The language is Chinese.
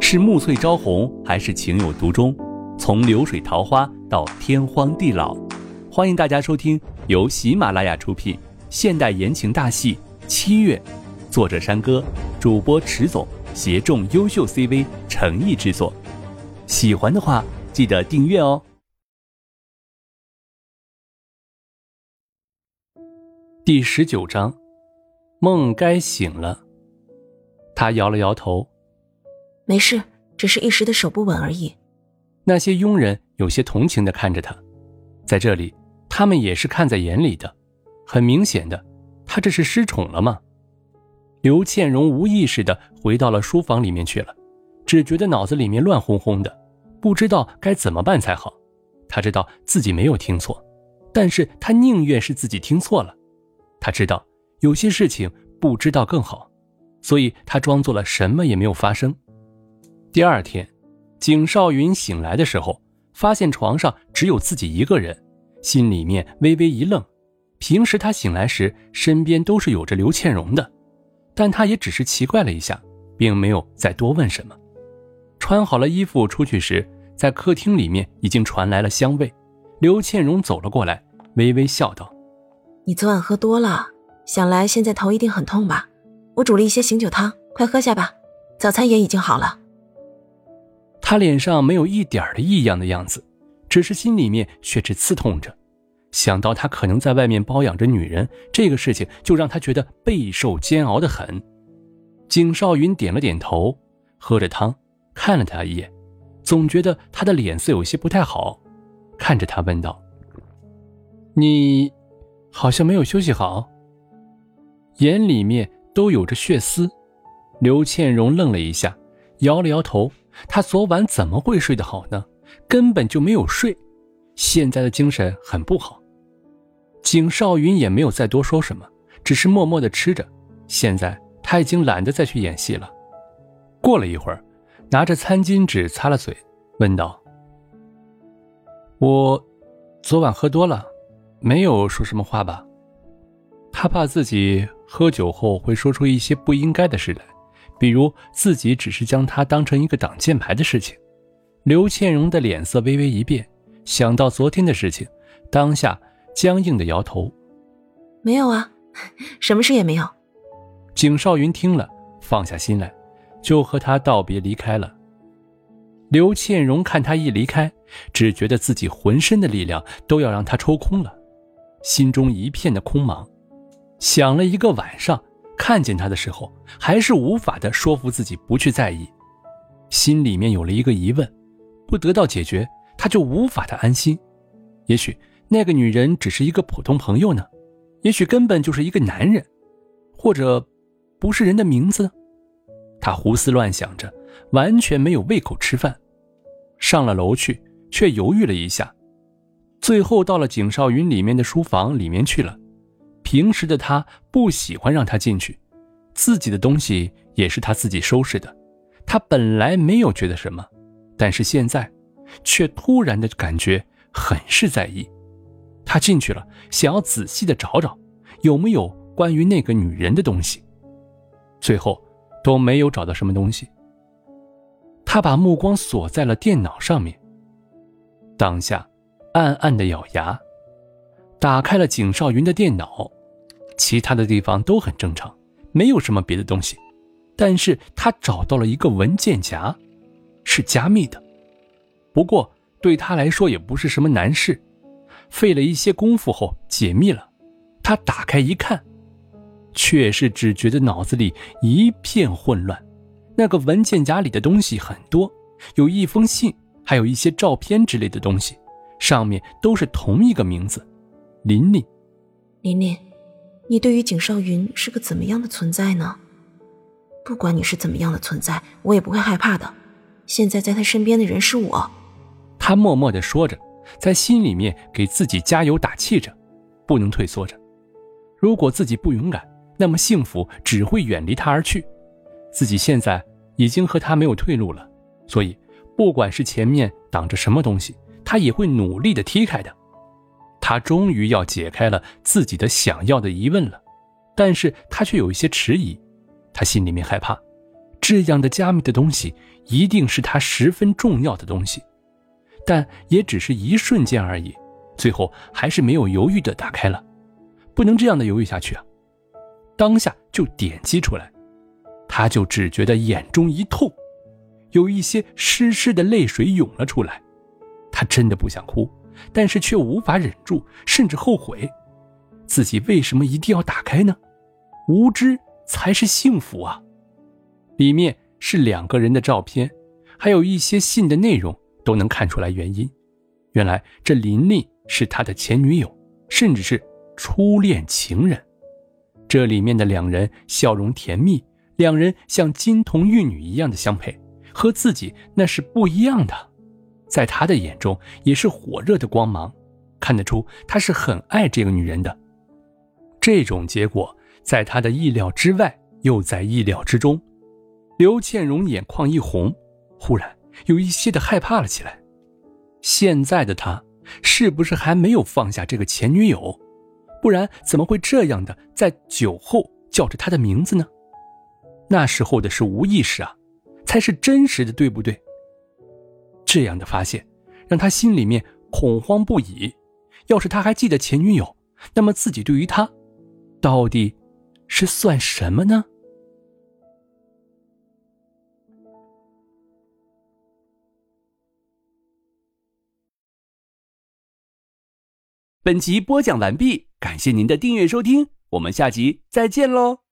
是暮翠朝红，还是情有独钟？从流水桃花到天荒地老，欢迎大家收听由喜马拉雅出品现代言情大戏《七月》，作者山歌，主播迟总，协众优秀 CV 诚意制作。喜欢的话，记得订阅哦。第十九章，梦该醒了。他摇了摇头，没事，只是一时的手不稳而已。那些佣人有些同情的看着他，在这里，他们也是看在眼里的。很明显的，他这是失宠了吗？刘倩荣无意识的回到了书房里面去了，只觉得脑子里面乱哄哄的，不知道该怎么办才好。他知道自己没有听错，但是他宁愿是自己听错了。他知道有些事情不知道更好。所以他装作了什么也没有发生。第二天，景少云醒来的时候，发现床上只有自己一个人，心里面微微一愣。平时他醒来时，身边都是有着刘倩蓉的，但他也只是奇怪了一下，并没有再多问什么。穿好了衣服出去时，在客厅里面已经传来了香味。刘倩蓉走了过来，微微笑道：“你昨晚喝多了，想来现在头一定很痛吧？”我煮了一些醒酒汤，快喝下吧。早餐也已经好了。他脸上没有一点的异样的样子，只是心里面却是刺痛着。想到他可能在外面包养着女人，这个事情就让他觉得备受煎熬的很。景少云点了点头，喝着汤，看了他一眼，总觉得他的脸色有些不太好，看着他问道：“你，好像没有休息好。”眼里面。都有着血丝，刘倩蓉愣了一下，摇了摇头。他昨晚怎么会睡得好呢？根本就没有睡，现在的精神很不好。景少云也没有再多说什么，只是默默的吃着。现在他已经懒得再去演戏了。过了一会儿，拿着餐巾纸擦了嘴，问道：“我昨晚喝多了，没有说什么话吧？”他怕自己。喝酒后会说出一些不应该的事来，比如自己只是将他当成一个挡箭牌的事情。刘倩蓉的脸色微微一变，想到昨天的事情，当下僵硬的摇头：“没有啊，什么事也没有。”景少云听了，放下心来，就和他道别离开了。刘倩蓉看他一离开，只觉得自己浑身的力量都要让他抽空了，心中一片的空茫。想了一个晚上，看见他的时候，还是无法的说服自己不去在意，心里面有了一个疑问，不得到解决，他就无法的安心。也许那个女人只是一个普通朋友呢，也许根本就是一个男人，或者不是人的名字。他胡思乱想着，完全没有胃口吃饭。上了楼去，却犹豫了一下，最后到了景少云里面的书房里面去了。平时的他不喜欢让他进去，自己的东西也是他自己收拾的。他本来没有觉得什么，但是现在，却突然的感觉很是在意。他进去了，想要仔细的找找，有没有关于那个女人的东西。最后，都没有找到什么东西。他把目光锁在了电脑上面，当下，暗暗的咬牙。打开了景少云的电脑，其他的地方都很正常，没有什么别的东西。但是他找到了一个文件夹，是加密的。不过对他来说也不是什么难事，费了一些功夫后解密了。他打开一看，却是只觉得脑子里一片混乱。那个文件夹里的东西很多，有一封信，还有一些照片之类的东西，上面都是同一个名字。琳琳，琳琳，你对于景少云是个怎么样的存在呢？不管你是怎么样的存在，我也不会害怕的。现在在他身边的人是我。他默默的说着，在心里面给自己加油打气着，不能退缩着。如果自己不勇敢，那么幸福只会远离他而去。自己现在已经和他没有退路了，所以不管是前面挡着什么东西，他也会努力的踢开的。他终于要解开了自己的想要的疑问了，但是他却有一些迟疑，他心里面害怕，这样的加密的东西一定是他十分重要的东西，但也只是一瞬间而已。最后还是没有犹豫的打开了，不能这样的犹豫下去啊！当下就点击出来，他就只觉得眼中一痛，有一些湿湿的泪水涌了出来。他真的不想哭，但是却无法忍住，甚至后悔，自己为什么一定要打开呢？无知才是幸福啊！里面是两个人的照片，还有一些信的内容都能看出来原因。原来这琳琳。是他的前女友，甚至是初恋情人。这里面的两人笑容甜蜜，两人像金童玉女一样的相配，和自己那是不一样的。在他的眼中也是火热的光芒，看得出他是很爱这个女人的。这种结果在他的意料之外，又在意料之中。刘倩蓉眼眶一红，忽然有一些的害怕了起来。现在的他。是不是还没有放下这个前女友？不然怎么会这样的在酒后叫着他的名字呢？那时候的是无意识啊，才是真实的，对不对？这样的发现让他心里面恐慌不已。要是他还记得前女友，那么自己对于他，到底是算什么呢？本集播讲完毕，感谢您的订阅收听，我们下集再见喽。